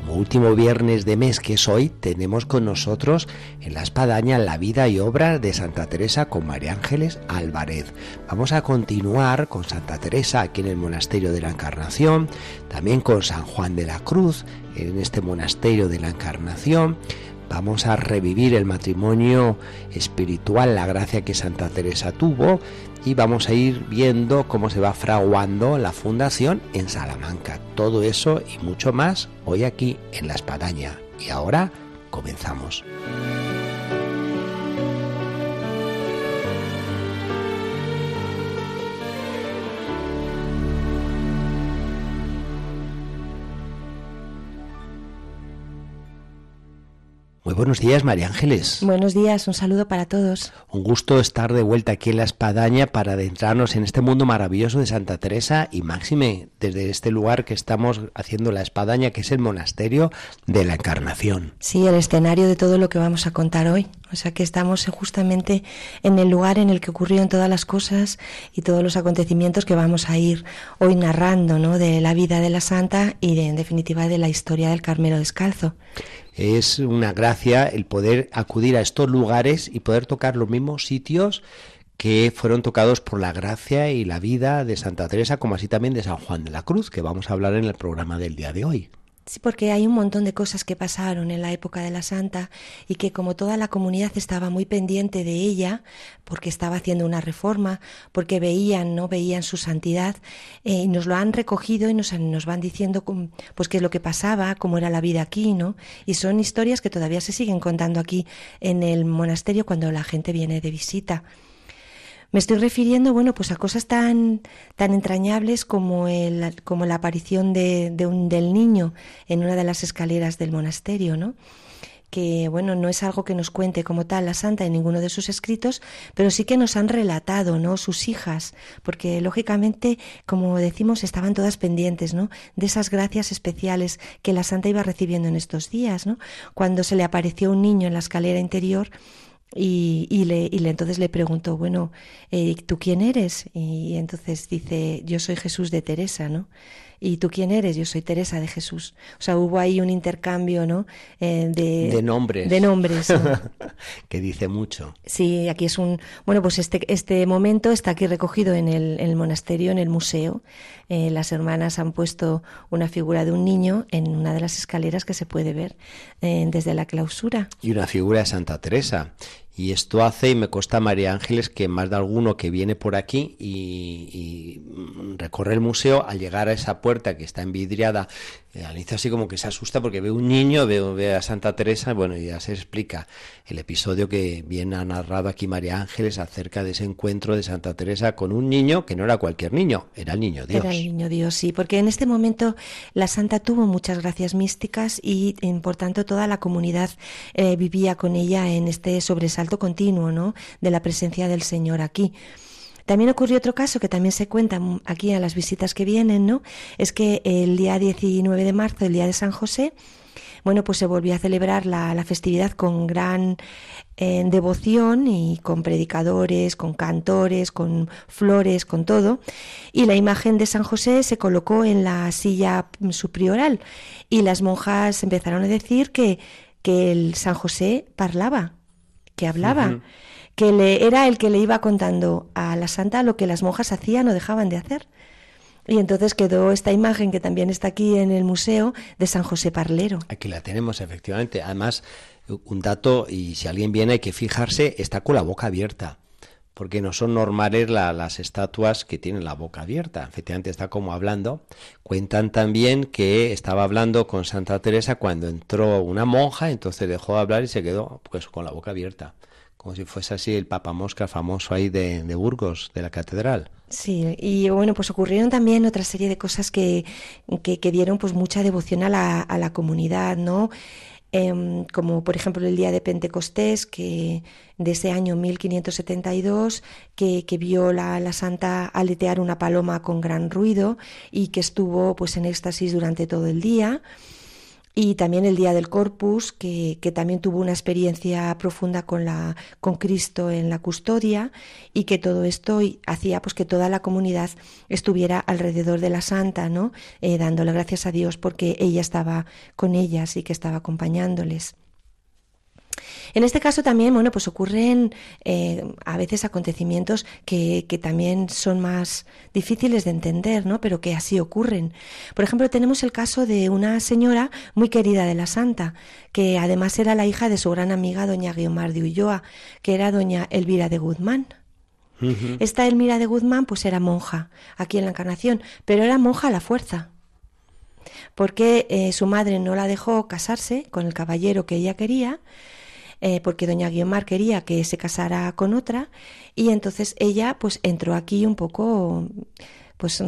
Como último viernes de mes que es hoy, tenemos con nosotros en La Espadaña la vida y obra de Santa Teresa con María Ángeles Álvarez. Vamos a continuar con Santa Teresa aquí en el Monasterio de la Encarnación, también con San Juan de la Cruz en este Monasterio de la Encarnación vamos a revivir el matrimonio espiritual, la gracia que Santa Teresa tuvo y vamos a ir viendo cómo se va fraguando la fundación en Salamanca. Todo eso y mucho más hoy aquí en La Espadaña. Y ahora comenzamos. Buenos días, María Ángeles. Buenos días, un saludo para todos. Un gusto estar de vuelta aquí en la Espadaña para adentrarnos en este mundo maravilloso de Santa Teresa y Máxime, desde este lugar que estamos haciendo la Espadaña, que es el monasterio de la Encarnación. Sí, el escenario de todo lo que vamos a contar hoy. O sea que estamos justamente en el lugar en el que ocurrieron todas las cosas y todos los acontecimientos que vamos a ir hoy narrando, ¿no? De la vida de la Santa y de, en definitiva de la historia del Carmelo Descalzo. Es una gracia el poder acudir a estos lugares y poder tocar los mismos sitios que fueron tocados por la gracia y la vida de Santa Teresa, como así también de San Juan de la Cruz, que vamos a hablar en el programa del día de hoy. Sí, porque hay un montón de cosas que pasaron en la época de la Santa y que como toda la comunidad estaba muy pendiente de ella, porque estaba haciendo una reforma, porque veían, no veían su santidad, eh, y nos lo han recogido y nos, nos van diciendo pues qué es lo que pasaba, cómo era la vida aquí, ¿no? Y son historias que todavía se siguen contando aquí en el monasterio cuando la gente viene de visita. Me estoy refiriendo, bueno, pues a cosas tan, tan entrañables como, el, como la aparición de, de un, del niño en una de las escaleras del monasterio, ¿no? que bueno, no es algo que nos cuente como tal la santa en ninguno de sus escritos, pero sí que nos han relatado, ¿no? sus hijas, porque lógicamente, como decimos, estaban todas pendientes, ¿no? de esas gracias especiales que la santa iba recibiendo en estos días, ¿no? Cuando se le apareció un niño en la escalera interior, y, y, le, y le, entonces le preguntó, bueno, eh, ¿tú quién eres? Y entonces dice, yo soy Jesús de Teresa, ¿no? ¿Y tú quién eres? Yo soy Teresa de Jesús. O sea, hubo ahí un intercambio, ¿no? Eh, de, de, nombres. De nombres. que dice mucho. Sí, aquí es un... Bueno, pues este, este momento está aquí recogido en el, en el monasterio, en el museo. Eh, las hermanas han puesto una figura de un niño en una de las escaleras que se puede ver eh, desde la clausura. Y una figura de Santa Teresa. Y esto hace, y me consta María Ángeles, que más de alguno que viene por aquí y, y, recorre el museo, al llegar a esa puerta que está envidriada, eh, al inicio así como que se asusta porque ve un niño, ve, ve, a Santa Teresa, bueno, y ya se explica el episodio que viene ha narrado aquí María Ángeles acerca de ese encuentro de Santa Teresa con un niño que no era cualquier niño, era el niño Dios. Era el niño Dios, sí, porque en este momento la Santa tuvo muchas gracias místicas y, por tanto, toda la comunidad eh, vivía con ella en este sobresalto continuo, ¿no? De la presencia del Señor aquí. También ocurrió otro caso que también se cuenta aquí a las visitas que vienen, ¿no? Es que el día 19 de marzo, el día de San José, bueno, pues se volvió a celebrar la, festividad con gran eh, devoción y con predicadores, con cantores, con flores, con todo. Y la imagen de San José se colocó en la silla suprioral y las monjas empezaron a decir que, que el San José parlaba, que hablaba. Uh -huh que le, era el que le iba contando a la santa lo que las monjas hacían o dejaban de hacer. Y entonces quedó esta imagen que también está aquí en el museo de San José Parlero. Aquí la tenemos, efectivamente. Además, un dato, y si alguien viene hay que fijarse, está con la boca abierta. Porque no son normales la, las estatuas que tienen la boca abierta. Efectivamente está como hablando. Cuentan también que estaba hablando con Santa Teresa cuando entró una monja, entonces dejó de hablar y se quedó pues con la boca abierta como si fuese así el papamosca famoso ahí de, Burgos, de la catedral. Sí, y bueno, pues ocurrieron también otra serie de cosas que, que, que dieron pues mucha devoción a la, a la comunidad, ¿no? Em, como por ejemplo el día de Pentecostés, que de ese año 1572, que, que vio la, la, santa aletear una paloma con gran ruido y que estuvo pues en éxtasis durante todo el día y también el día del Corpus, que, que, también tuvo una experiencia profunda con, la, con Cristo en la custodia y que todo esto hacía pues que toda la comunidad estuviera alrededor de la santa, ¿no? Eh, dándole gracias a Dios porque ella estaba con ellas y que estaba acompañándoles. En este caso también, bueno, pues ocurren eh, a veces acontecimientos que, que, también son más difíciles de entender, ¿no? Pero que así ocurren. Por ejemplo, tenemos el caso de una señora muy querida de la Santa, que además era la hija de su gran amiga doña Guiomar de Ulloa, que era doña Elvira de Guzmán. Esta Elmira de Guzmán pues era monja aquí en la Encarnación, pero era monja a la fuerza porque eh, su madre no la dejó casarse con el caballero que ella quería eh, porque doña Guiomar quería que se casara con otra y entonces ella pues entró aquí un poco pues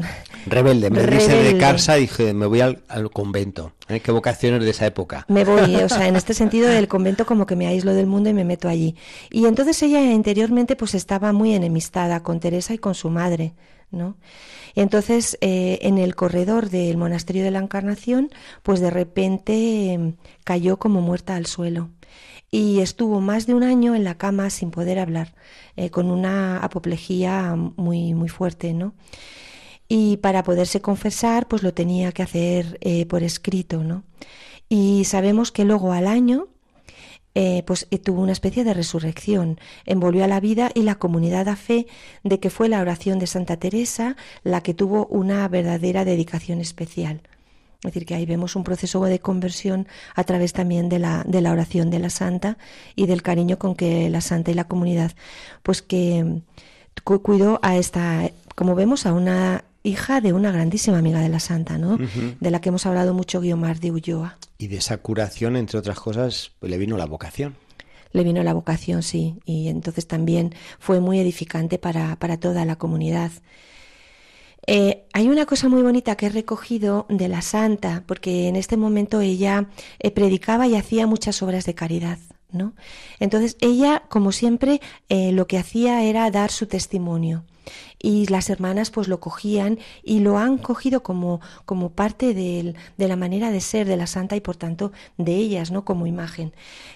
rebelde, me de casa dije me voy al, convento ¿Eh? qué vocaciones de esa época. Me voy o sea en este sentido del convento como que me aíslo del mundo y me meto allí. Y entonces ella interiormente pues estaba muy enemistada con Teresa y con su madre no y entonces eh, en el corredor del monasterio de la Encarnación pues de repente em, cayó como muerta al suelo y estuvo más de un año en la cama sin poder hablar, eh, con una apoplejía muy, muy fuerte, ¿no? Y para poderse confesar, pues lo tenía que hacer eh, por escrito, ¿no? Y sabemos que luego al año, eh, pues tuvo una especie de resurrección, envolvió a la vida y la comunidad da fe de que fue la oración de Santa Teresa la que tuvo una verdadera dedicación especial. Es decir, que ahí vemos un proceso de conversión a través también de la, de la oración de la santa y del cariño con que la santa y la comunidad, pues que cuidó a esta, como vemos, a una hija de una grandísima amiga de la santa, ¿no? De la que hemos hablado mucho Guiomar de Ulloa. Y de esa curación, entre otras cosas, pues le vino la vocación. Le vino la vocación, sí, y entonces también fue muy edificante para, para toda la comunidad. Eh, hay una cosa muy bonita que he recogido de la santa, porque en este momento ella eh, predicaba y hacía muchas obras de caridad. ¿no? Entonces ella, como siempre, eh, lo que hacía era dar su testimonio y las hermanas pues lo cogían y lo han cogido como, como parte de, de la manera de ser de la santa y por tanto de ellas, ¿no? Como imagen.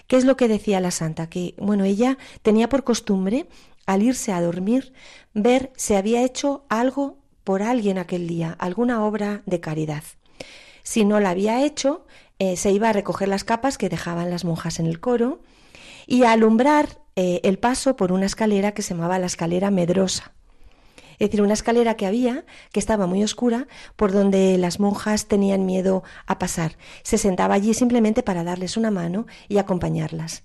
¿Qué es lo que decía la santa? Que, bueno, ella tenía por costumbre, al irse a dormir, ver si había hecho algo por alguien aquel día, alguna obra de caridad. Si no la había hecho, eh, se iba a recoger las capas que dejaban las monjas en el coro y a alumbrar eh, el paso por una escalera que se llamaba la escalera medrosa. Es decir, una escalera que había, que estaba muy oscura, por donde las monjas tenían miedo a pasar. Se sentaba allí simplemente para darles una mano y acompañarlas.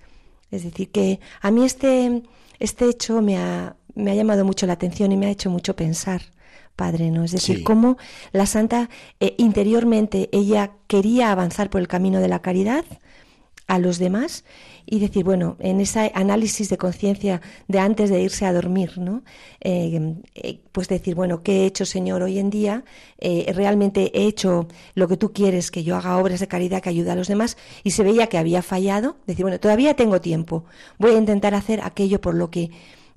Es decir, que a mí este, este hecho me ha, me ha llamado mucho la atención y me ha hecho mucho pensar. Padre, ¿no? Es decir, cómo la santa eh, interiormente ella quería avanzar por el camino de la caridad a los demás y decir, bueno, en ese análisis de conciencia de antes de irse a dormir, ¿no? Eh, eh, pues decir, bueno, ¿qué he hecho, Señor, hoy en día? realmente he hecho lo que tú quieres, que yo haga obras de caridad que ayude a los demás, y se veía que había fallado, decir, bueno, todavía tengo tiempo, voy a intentar hacer aquello por lo que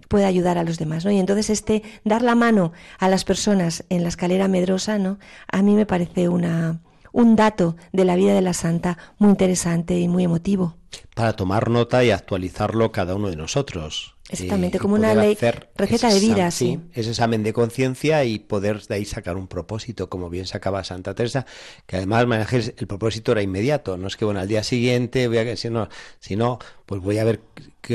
puede ayudar a los demás, ¿no? Y entonces este dar la mano a las personas en la escalera medrosa, ¿no? A mí me parece una un dato de la vida de la santa muy interesante y muy emotivo. Para tomar nota y actualizarlo cada uno de nosotros. Exactamente, como una ley, receta de vida, sí. Ese examen de conciencia y poder de ahí sacar un propósito, como bien sacaba Santa Teresa, que además el propósito era inmediato, no es que bueno, al día siguiente voy a sino, sino pues voy a ver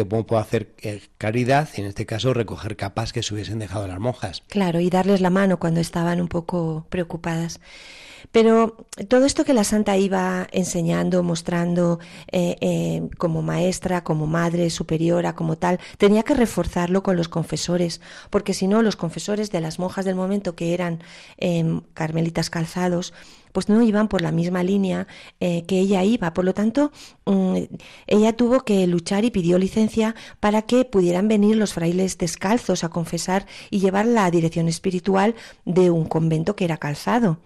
cómo puedo hacer eh, caridad y en este caso recoger capas que se hubiesen dejado las monjas. Claro, y darles la mano cuando estaban un poco preocupadas. Pero todo esto que la santa iba enseñando, mostrando eh, eh, como maestra, como madre superiora, como tal, tenía que reforzarlo con los confesores, porque si no, los confesores de las monjas del momento, que eran em, carmelitas calzados, pues no iban por la misma línea eh, que ella iba. Por lo tanto, mm, ella tuvo que luchar y pidió licencia para que pudieran venir los frailes descalzos a confesar y llevar la dirección espiritual de un convento que era calzado.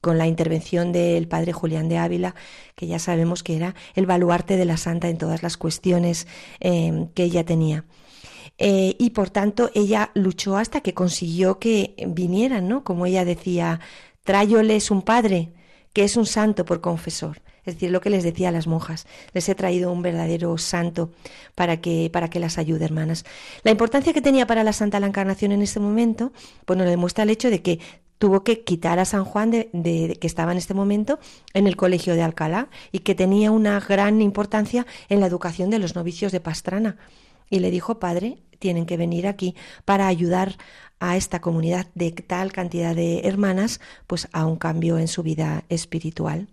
con la intervención del padre Julián de Ávila, que ya sabemos que era el baluarte de la santa en todas las cuestiones eh, que ella tenía. Eh, y por tanto ella luchó hasta que consiguió que vinieran, ¿no? Como ella decía, tráyoles un padre que es un santo por confesor. Es decir, lo que les decía a las monjas, les he traído un verdadero santo para que, para que las ayude, hermanas. La importancia que tenía para la Santa la Encarnación en este momento, pues nos demuestra el hecho de que tuvo que quitar a San Juan de, de, que estaba en este momento en el colegio de Alcalá y que tenía una gran importancia en la educación de los novicios de Pastrana. Y le dijo, padre, tienen que venir aquí para ayudar a esta comunidad de tal cantidad de hermanas, pues a un cambio en su vida espiritual.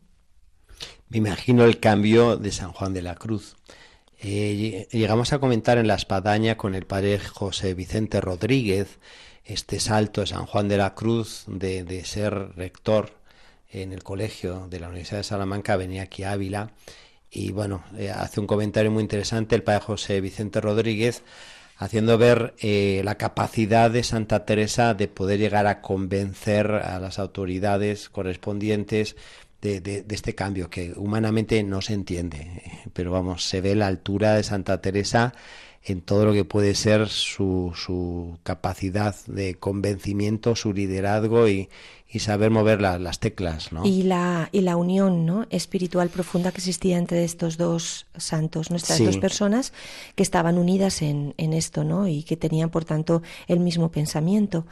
Me imagino el cambio de San Juan de la Cruz. Eh, llegamos a comentar en la espadaña con el padre José Vicente Rodríguez este salto de San Juan de la Cruz de, ser rector en el colegio de la Universidad de Salamanca, venía aquí a Ávila y bueno, eh, hace un comentario muy interesante el padre José Vicente Rodríguez haciendo ver eh, la capacidad de Santa Teresa de poder llegar a convencer a las autoridades correspondientes de, este cambio que humanamente no se entiende, pero vamos, se ve la altura de Santa Teresa en todo lo que puede ser su, su capacidad de convencimiento, su liderazgo y, y saber mover las teclas, ¿no? Y la, y la unión ¿no? espiritual profunda que existía entre estos dos santos, nuestras dos personas que estaban unidas en, en esto, ¿no? Y que tenían, por tanto, el mismo pensamiento.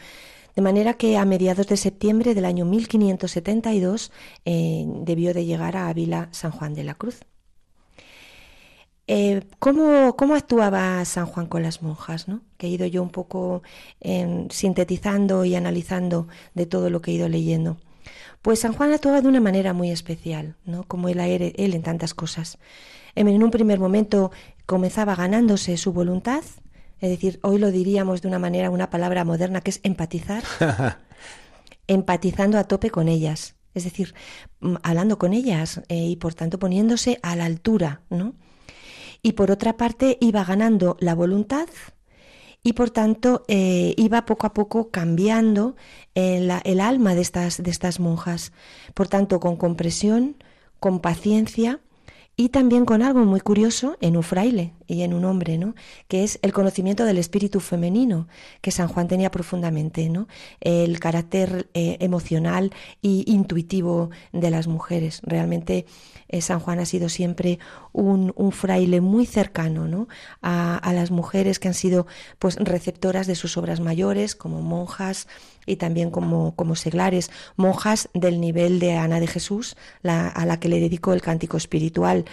De manera que a mediados de septiembre del año 1572 eh, debió de llegar a Ávila San Juan de la Cruz. Eh, ¿cómo, ¿cómo, actuaba San Juan con las monjas? ¿no? Que he ido yo un poco eh, sintetizando y analizando de todo lo que he ido leyendo. Pues San Juan actuaba de una manera muy especial, ¿no? como él, él en tantas cosas. En un primer momento comenzaba ganándose su voluntad, es decir, hoy lo diríamos de una manera, una palabra moderna que es empatizar, empatizando a tope con ellas, es decir, mm, hablando con ellas eh, y por tanto poniéndose a la altura, ¿no? y por otra parte iba ganando la voluntad y por tanto eh, iba poco a poco cambiando el, eh, el alma de estas, de estas monjas. Por tanto, con compresión, con paciencia y también con algo muy curioso en un fraile y en un hombre, ¿no? Que es el conocimiento del espíritu femenino que San Juan tenía profundamente, ¿no? El carácter eh, emocional y intuitivo de las mujeres. Realmente eh, San Juan ha sido siempre un, un fraile muy cercano, ¿no? A, a, las mujeres que han sido, pues, receptoras de sus obras mayores, como monjas, y también como, como seglares, monjas del nivel de Ana de Jesús, a la que le dedicó el cántico espiritual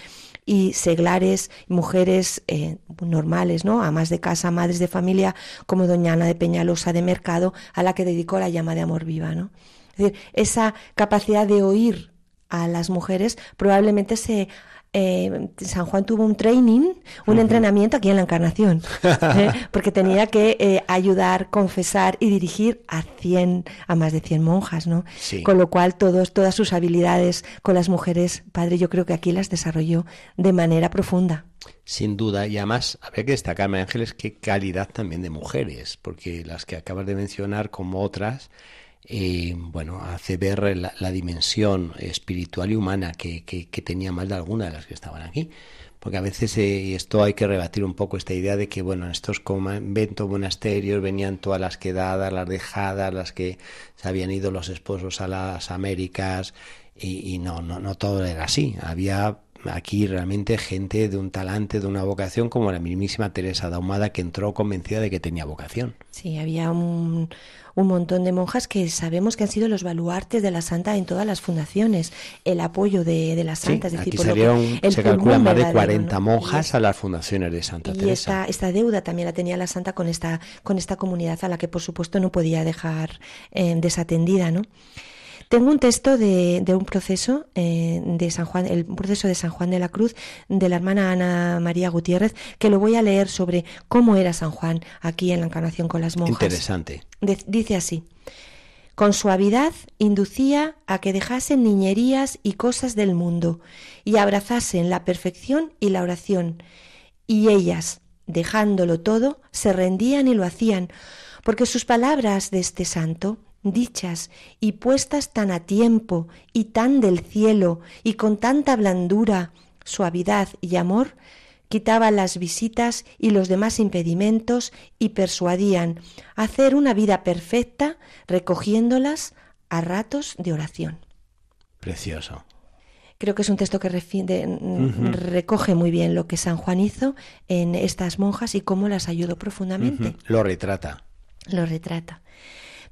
y seglares, mujeres eh, normales, ¿no? Amas de casa, madres de familia, como doña Ana de Peñalosa de Mercado, a la que dedicó la llama de amor viva, ¿no? Es decir, esa capacidad de oír a las mujeres probablemente se eh, San Juan tuvo un training, un entrenamiento aquí en la Encarnación, ¿eh? porque tenía que eh, ayudar, confesar y dirigir a 100, a más de 100 monjas, ¿no? Con lo cual todos, todas sus habilidades con las mujeres, padre, yo creo que aquí las desarrolló de manera profunda. Sin duda, y además habría que destacar, María Ángeles, qué calidad también de mujeres, porque las que acabas de mencionar como otras, bueno, hace ver la, dimensión espiritual y humana que, tenía más de alguna de las que estaban aquí. Porque a veces, eh, esto hay que rebatir un poco esta idea de que, bueno, en estos conventos, monasterios, venían todas las quedadas, las dejadas, las que se habían ido los esposos a las Américas, y, y no, no, no todo era así. Había aquí realmente gente de un talante, de una vocación, como la mismísima Teresa Daumada, que entró convencida de que tenía vocación. Sí, había un, un montón de monjas que sabemos que han sido los baluartes de la santa en todas las fundaciones, el apoyo de, de la santa. es decir, aquí salieron, se calculan más de 40 monjas a las fundaciones de Santa y Teresa. Esta, esta deuda también la tenía la santa con esta, con esta comunidad a la que por supuesto no podía dejar eh, desatendida, ¿no? Tengo un texto de, de un proceso eh, de San Juan, el proceso de San Juan de la Cruz de la hermana Ana María Gutiérrez, que lo voy a leer sobre cómo era San Juan aquí en la encarnación con las monjas. Interesante. dice así. Con suavidad inducía a que dejasen niñerías y cosas del mundo y abrazasen la perfección y la oración. Y ellas, dejándolo todo, se rendían y lo hacían, porque sus palabras de este santo, dichas y puestas tan a tiempo y tan del cielo y con tanta blandura, suavidad y amor, quitaban las visitas y los demás impedimentos y persuadían a hacer una vida perfecta recogiéndolas a ratos de oración. Precioso. Creo que es un texto que recoge muy bien lo que San Juan hizo en estas monjas y cómo las ayudó profundamente. Lo retrata. Lo retrata.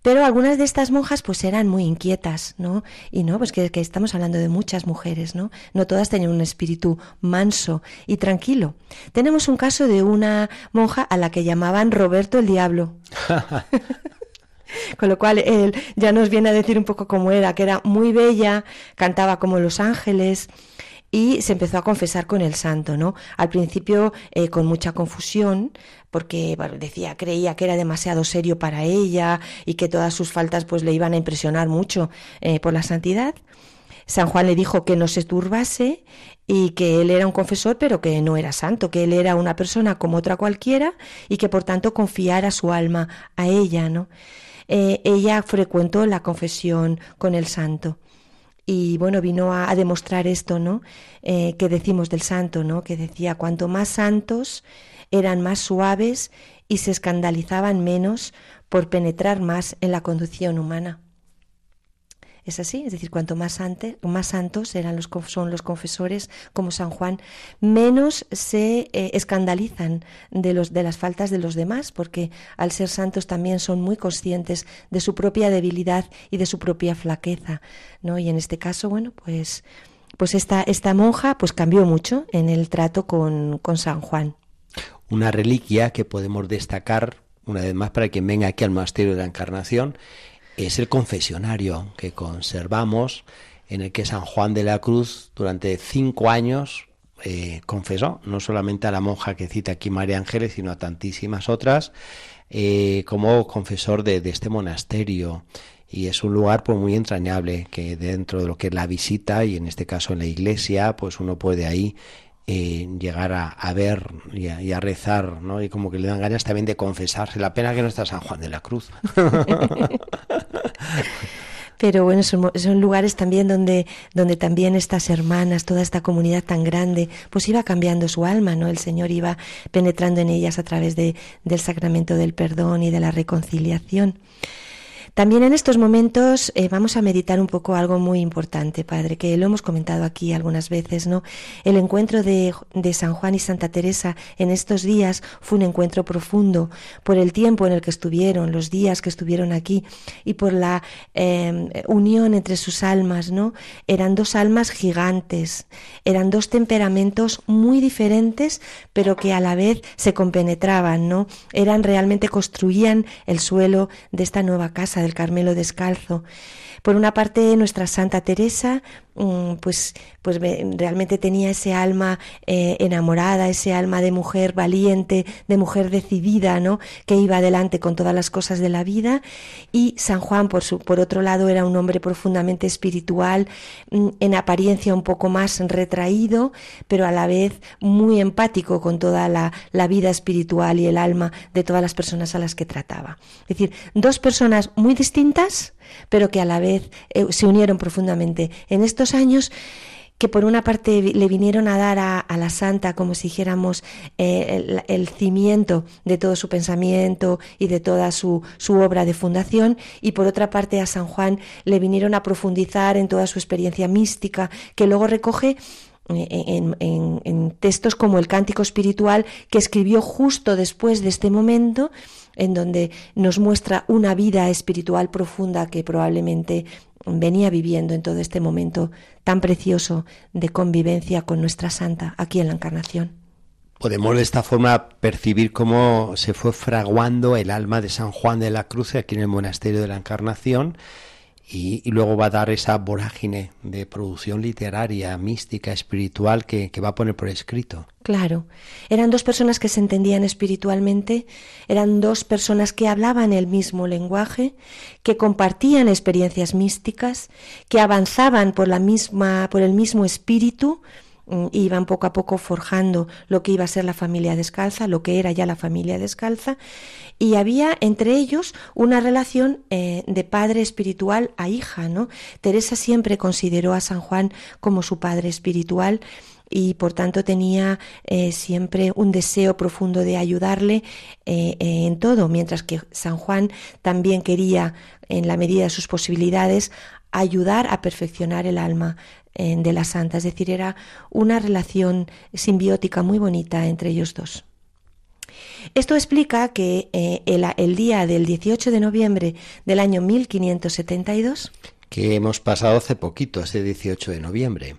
Pero algunas de estas monjas pues eran muy inquietas, ¿no? Y no, pues que, que, estamos hablando de muchas mujeres, ¿no? No todas tenían un espíritu manso y tranquilo. Tenemos un caso de una monja a la que llamaban Roberto el Diablo. Con lo cual él ya nos viene a decir un poco cómo era, que era muy bella, cantaba como los ángeles, y se empezó a confesar con el santo, ¿no? Al principio eh, con mucha confusión, porque decía, creía que era demasiado serio para ella y que todas sus faltas pues le iban a impresionar mucho eh, por la santidad. San Juan le dijo que no se turbase y que él era un confesor, pero que no era santo, que él era una persona como otra cualquiera y que por tanto confiara su alma a ella, ¿no? Eh, ella frecuentó la confesión con el santo y bueno, vino a, demostrar esto, ¿no? Eh, que decimos del santo, ¿no? Que decía, cuanto más santos eran más suaves y se escandalizaban menos por penetrar más en la conducción humana. Es así, es decir, cuanto más, más santos eran los, son los confesores como San Juan, menos se eh, escandalizan de, los, de las faltas de los demás, porque al ser santos también son muy conscientes de su propia debilidad y de su propia flaqueza. ¿no? Y en este caso, bueno, pues, pues esta, esta monja pues cambió mucho en el trato con, con San Juan. Una reliquia que podemos destacar, una vez más, para quien venga aquí al Monasterio de la Encarnación, es el confesionario que conservamos en el que San Juan de la Cruz durante cinco años eh, confesó, no solamente a la monja que cita aquí María Ángeles, sino a tantísimas otras, eh, como confesor de, este monasterio. Y es un lugar pues, muy entrañable, que dentro de lo que es la visita, y en este caso en la iglesia, pues uno puede ahí eh, llegar a, ver y a, rezar, ¿no? Y como que le dan ganas también de confesarse. La pena que no está San Juan de la Cruz. Pero bueno, son, lugares también donde, donde también estas hermanas, toda esta comunidad tan grande, pues iba cambiando su alma, ¿no? El Señor iba penetrando en ellas a través de, del sacramento del perdón y de la reconciliación. También en estos momentos eh, vamos a meditar un poco algo muy importante, Padre, que lo hemos comentado aquí algunas veces, ¿no? El encuentro de, San Juan y Santa Teresa en estos días fue un encuentro profundo por el tiempo en el que estuvieron, los días que estuvieron aquí y por la em, unión entre sus almas, ¿no? Eran dos almas gigantes, eran dos temperamentos muy diferentes, pero que a la vez se compenetraban, ¿no? Eran realmente construían el suelo de esta nueva casa del Carmelo Descalzo. Por una parte, nuestra Santa Teresa, pues, pues realmente tenía ese alma eh, enamorada, ese alma de mujer valiente, de mujer decidida, ¿no? Que iba adelante con todas las cosas de la vida. Y San Juan, por, su, por otro lado, era un hombre profundamente espiritual, mm, en apariencia un poco más retraído, pero a la vez muy empático con toda la, la vida espiritual y el alma de todas las personas a las que trataba. Es decir, dos personas muy distintas, pero que a la vez eh, se unieron profundamente. En estos años que por una parte le vinieron a dar a, la santa, como si dijéramos, eh, el, cimiento de todo su pensamiento y de toda su, su, obra de fundación, y por otra parte a San Juan le vinieron a profundizar en toda su experiencia mística, que luego recoge eh, en, en textos como el Cántico Espiritual, que escribió justo después de este momento, en donde nos muestra una vida espiritual profunda que probablemente venía viviendo en todo este momento tan precioso de convivencia con nuestra santa aquí en la Encarnación. Podemos de esta forma percibir cómo se fue fraguando el alma de San Juan de la Cruz aquí en el monasterio de la Encarnación y, luego va a dar esa vorágine de producción literaria, mística, espiritual que, que va a poner por escrito. Claro, eran dos personas que se entendían espiritualmente, eran dos personas que hablaban el mismo lenguaje, que compartían experiencias místicas, que avanzaban por la misma, por el mismo espíritu, iban poco a poco forjando lo que iba a ser la familia descalza, lo que era ya la familia descalza, y había entre ellos una relación eh, de padre espiritual a hija, ¿no? Teresa siempre consideró a San Juan como su padre espiritual y por tanto tenía eh, siempre un deseo profundo de ayudarle eh, en todo, mientras que San Juan también quería, en la medida de sus posibilidades, ayudar a perfeccionar el alma de la santa, es decir, era una relación simbiótica muy bonita entre ellos dos. Esto explica que eh, el, día del 18 de noviembre del año 1572, que hemos pasado hace poquito, ese 18 de noviembre,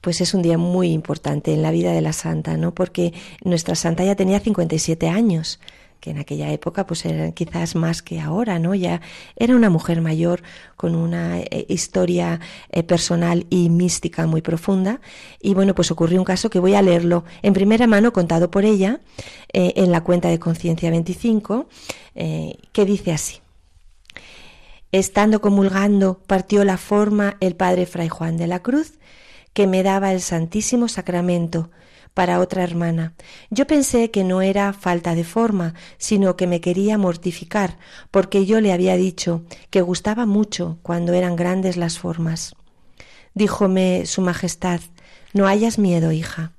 pues es un día muy importante en la vida de la santa, ¿no? Porque nuestra santa ya tenía 57 años que en aquella época pues eran quizás más que ahora, ¿no? Ya era una mujer mayor con una eh, historia eh, personal y mística muy profunda y bueno, pues ocurrió un caso que voy a leerlo en primera mano contado por ella eh, en la cuenta de Conciencia 25 que dice así. Estando comulgando, partió la forma el padre Fray Juan de la Cruz, que me daba el Santísimo Sacramento, para otra hermana. Yo pensé que no era falta de forma, sino que me quería mortificar, porque yo le había dicho que gustaba mucho cuando eran grandes las formas. Díjome Su Majestad, no hayas miedo, hija,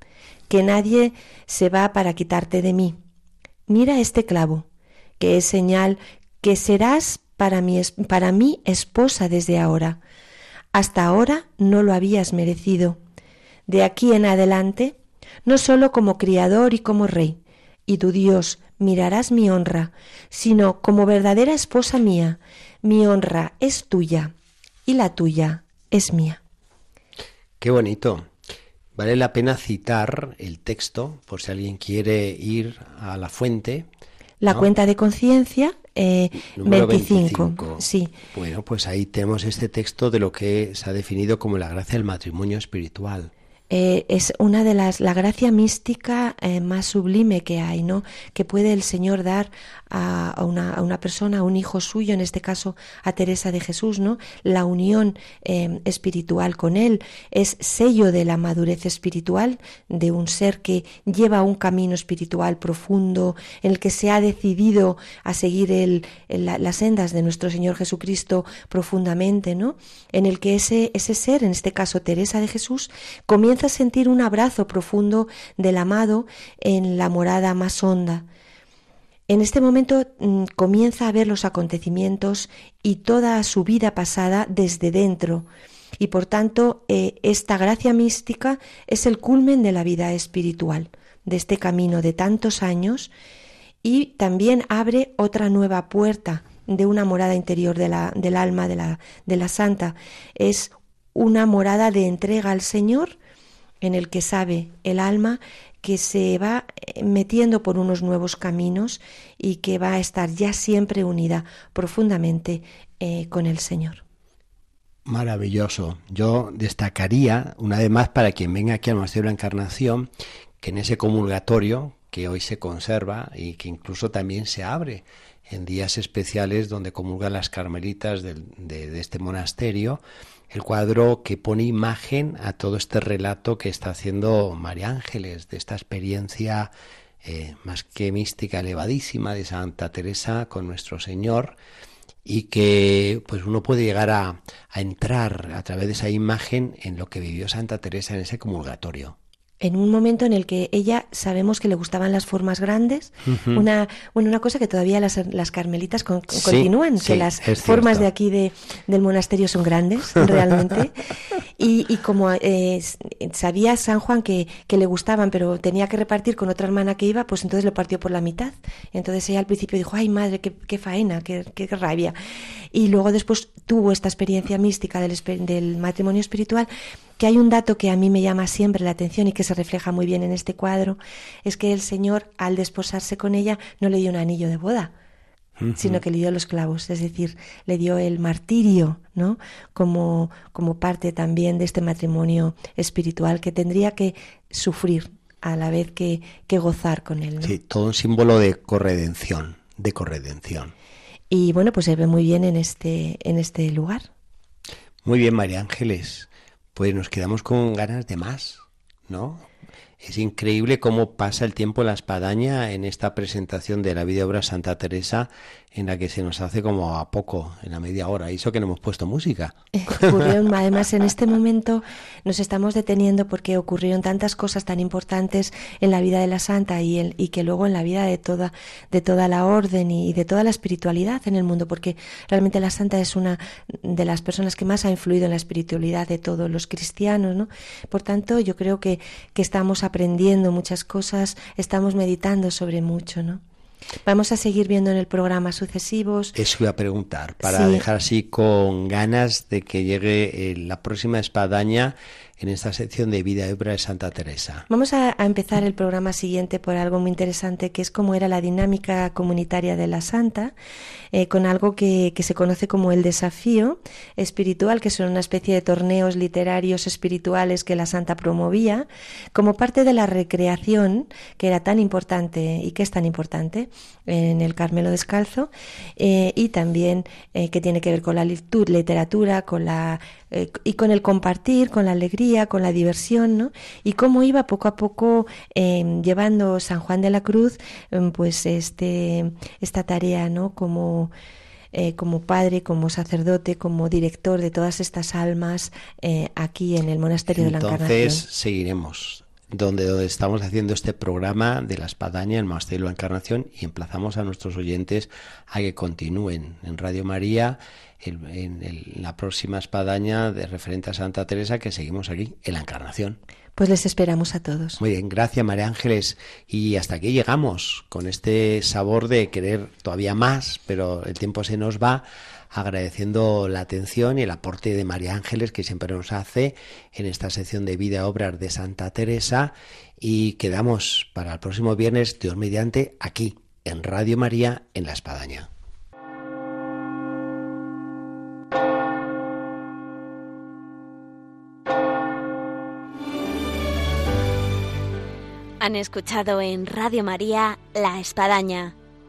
que nadie se va para quitarte de mí. Mira este clavo, que es señal que serás para mí, para mí esposa desde ahora. Hasta ahora no lo habías merecido. De aquí en adelante no sólo como criador y como rey, y tu Dios mirarás mi honra, sino como verdadera esposa mía. Mi honra es tuya y la tuya es mía. Qué bonito. Vale la pena citar el texto por si alguien quiere ir a la fuente. La cuenta de conciencia eh, 25, Sí. Bueno, pues ahí tenemos este texto de lo que se ha definido como la gracia del matrimonio espiritual. Eh, es una de las la gracia mística eh, más sublime que hay, ¿no? Que puede el Señor dar a, una, a, una, persona, a un hijo suyo, en este caso a Teresa de Jesús, ¿no? La unión eh, espiritual con él es sello de la madurez espiritual de un ser que lleva un camino espiritual profundo, en el que se ha decidido a seguir el, las sendas de nuestro Señor Jesucristo profundamente, ¿no? En el que ese, ese ser, en este caso Teresa de Jesús, comienza a sentir un abrazo profundo del amado en la morada más honda. En este momento mm, comienza a ver los acontecimientos y toda su vida pasada desde dentro, y por tanto eh, esta gracia mística es el culmen de la vida espiritual, de este camino de tantos años, y también abre otra nueva puerta de una morada interior de la, del alma de la, de la santa. Es una morada de entrega al Señor en el que sabe el alma que se va eh, metiendo por unos nuevos caminos y que va a estar ya siempre unida profundamente eh, con el Señor. Maravilloso. Yo destacaría, una vez más, para quien venga aquí al Monasterio de la Encarnación, que en ese comulgatorio que hoy se conserva y que incluso también se abre en días especiales donde comulgan las carmelitas de este monasterio, el cuadro que pone imagen a todo este relato que está haciendo María Ángeles, de esta experiencia eh, más que mística, elevadísima de Santa Teresa con nuestro Señor y que pues uno puede llegar a entrar a través de esa imagen en lo que vivió Santa Teresa en ese comulgatorio en un momento en el que ella sabemos que le gustaban las formas grandes, una, bueno, una cosa que todavía las, las carmelitas continúan, que las formas de aquí de, del monasterio son grandes, realmente. y, y, como eh, sabía San Juan que, que, le gustaban, pero tenía que repartir con otra hermana que iba, pues entonces lo partió por la mitad. Entonces ella al principio dijo, ay madre, qué, qué faena, qué, qué, rabia. Y luego después tuvo esta experiencia mística del, del matrimonio espiritual que hay un dato que a mí me llama siempre la atención y que se refleja muy bien en este cuadro, es que el Señor, al desposarse con ella, no le dio un anillo de boda, sino que le dio los clavos, es decir, le dio el martirio, ¿no? Como, como parte también de este matrimonio espiritual que tendría que sufrir a la vez que, que gozar con él. Sí, todo un símbolo de corredención, de corredención. Y bueno, pues se ve muy bien en este, en este lugar. Muy bien, María Ángeles. Pues nos quedamos con ganas de más, ¿no? Es increíble cómo pasa el tiempo la espadaña en esta presentación de la vida obra Santa Teresa, en la que se nos hace como a poco, en la media hora. Y eso que no hemos puesto música. Ocurrieron, además, en este momento nos estamos deteniendo porque ocurrieron tantas cosas tan importantes en la vida de la Santa y, el, y que luego en la vida de toda, de toda la orden y de toda la espiritualidad en el mundo, porque realmente la Santa es una de las personas que más ha influido en la espiritualidad de todos los cristianos, ¿no? Por tanto, yo creo que, que estamos aprendiendo muchas cosas, estamos meditando sobre mucho, ¿no? Vamos a seguir viendo en el programa sucesivos. Eso iba a preguntar, para dejar así con ganas de que llegue eh, la próxima espadaña en esta sección de vida y obra de Santa Teresa. Vamos a, empezar el programa siguiente por algo muy interesante, que es cómo era la dinámica comunitaria de la Santa, eh, con algo que, se conoce como el desafío espiritual, que son una especie de torneos literarios espirituales que la Santa promovía, como parte de la recreación, que era tan importante y que es tan importante en el Carmelo Descalzo, eh, y también eh, que tiene que ver con la literatura, con la eh, y con el compartir, con la alegría, con la diversión, ¿no? Y cómo iba poco a poco em, llevando San Juan de la Cruz, em, pues este, esta tarea, ¿no? Como, eh, como padre, como sacerdote, como director de todas estas almas eh, aquí en el Monasterio de la Encarnación. Entonces seguiremos donde, donde estamos haciendo este programa de la espadaña, el Monasterio de la Encarnación, y emplazamos a nuestros oyentes a que continúen en Radio María en, la próxima espadaña de referente a Santa Teresa que seguimos aquí, en la Encarnación. Pues les esperamos a todos. Muy bien, gracias María Ángeles. Y hasta aquí llegamos con este sabor de querer todavía más, pero el tiempo se nos va agradeciendo la atención y el aporte de María Ángeles que siempre nos hace en esta sección de vida obras de Santa Teresa y quedamos para el próximo viernes, Dios mediante, aquí en Radio María en La Espadaña. Han escuchado en Radio María La Espadaña,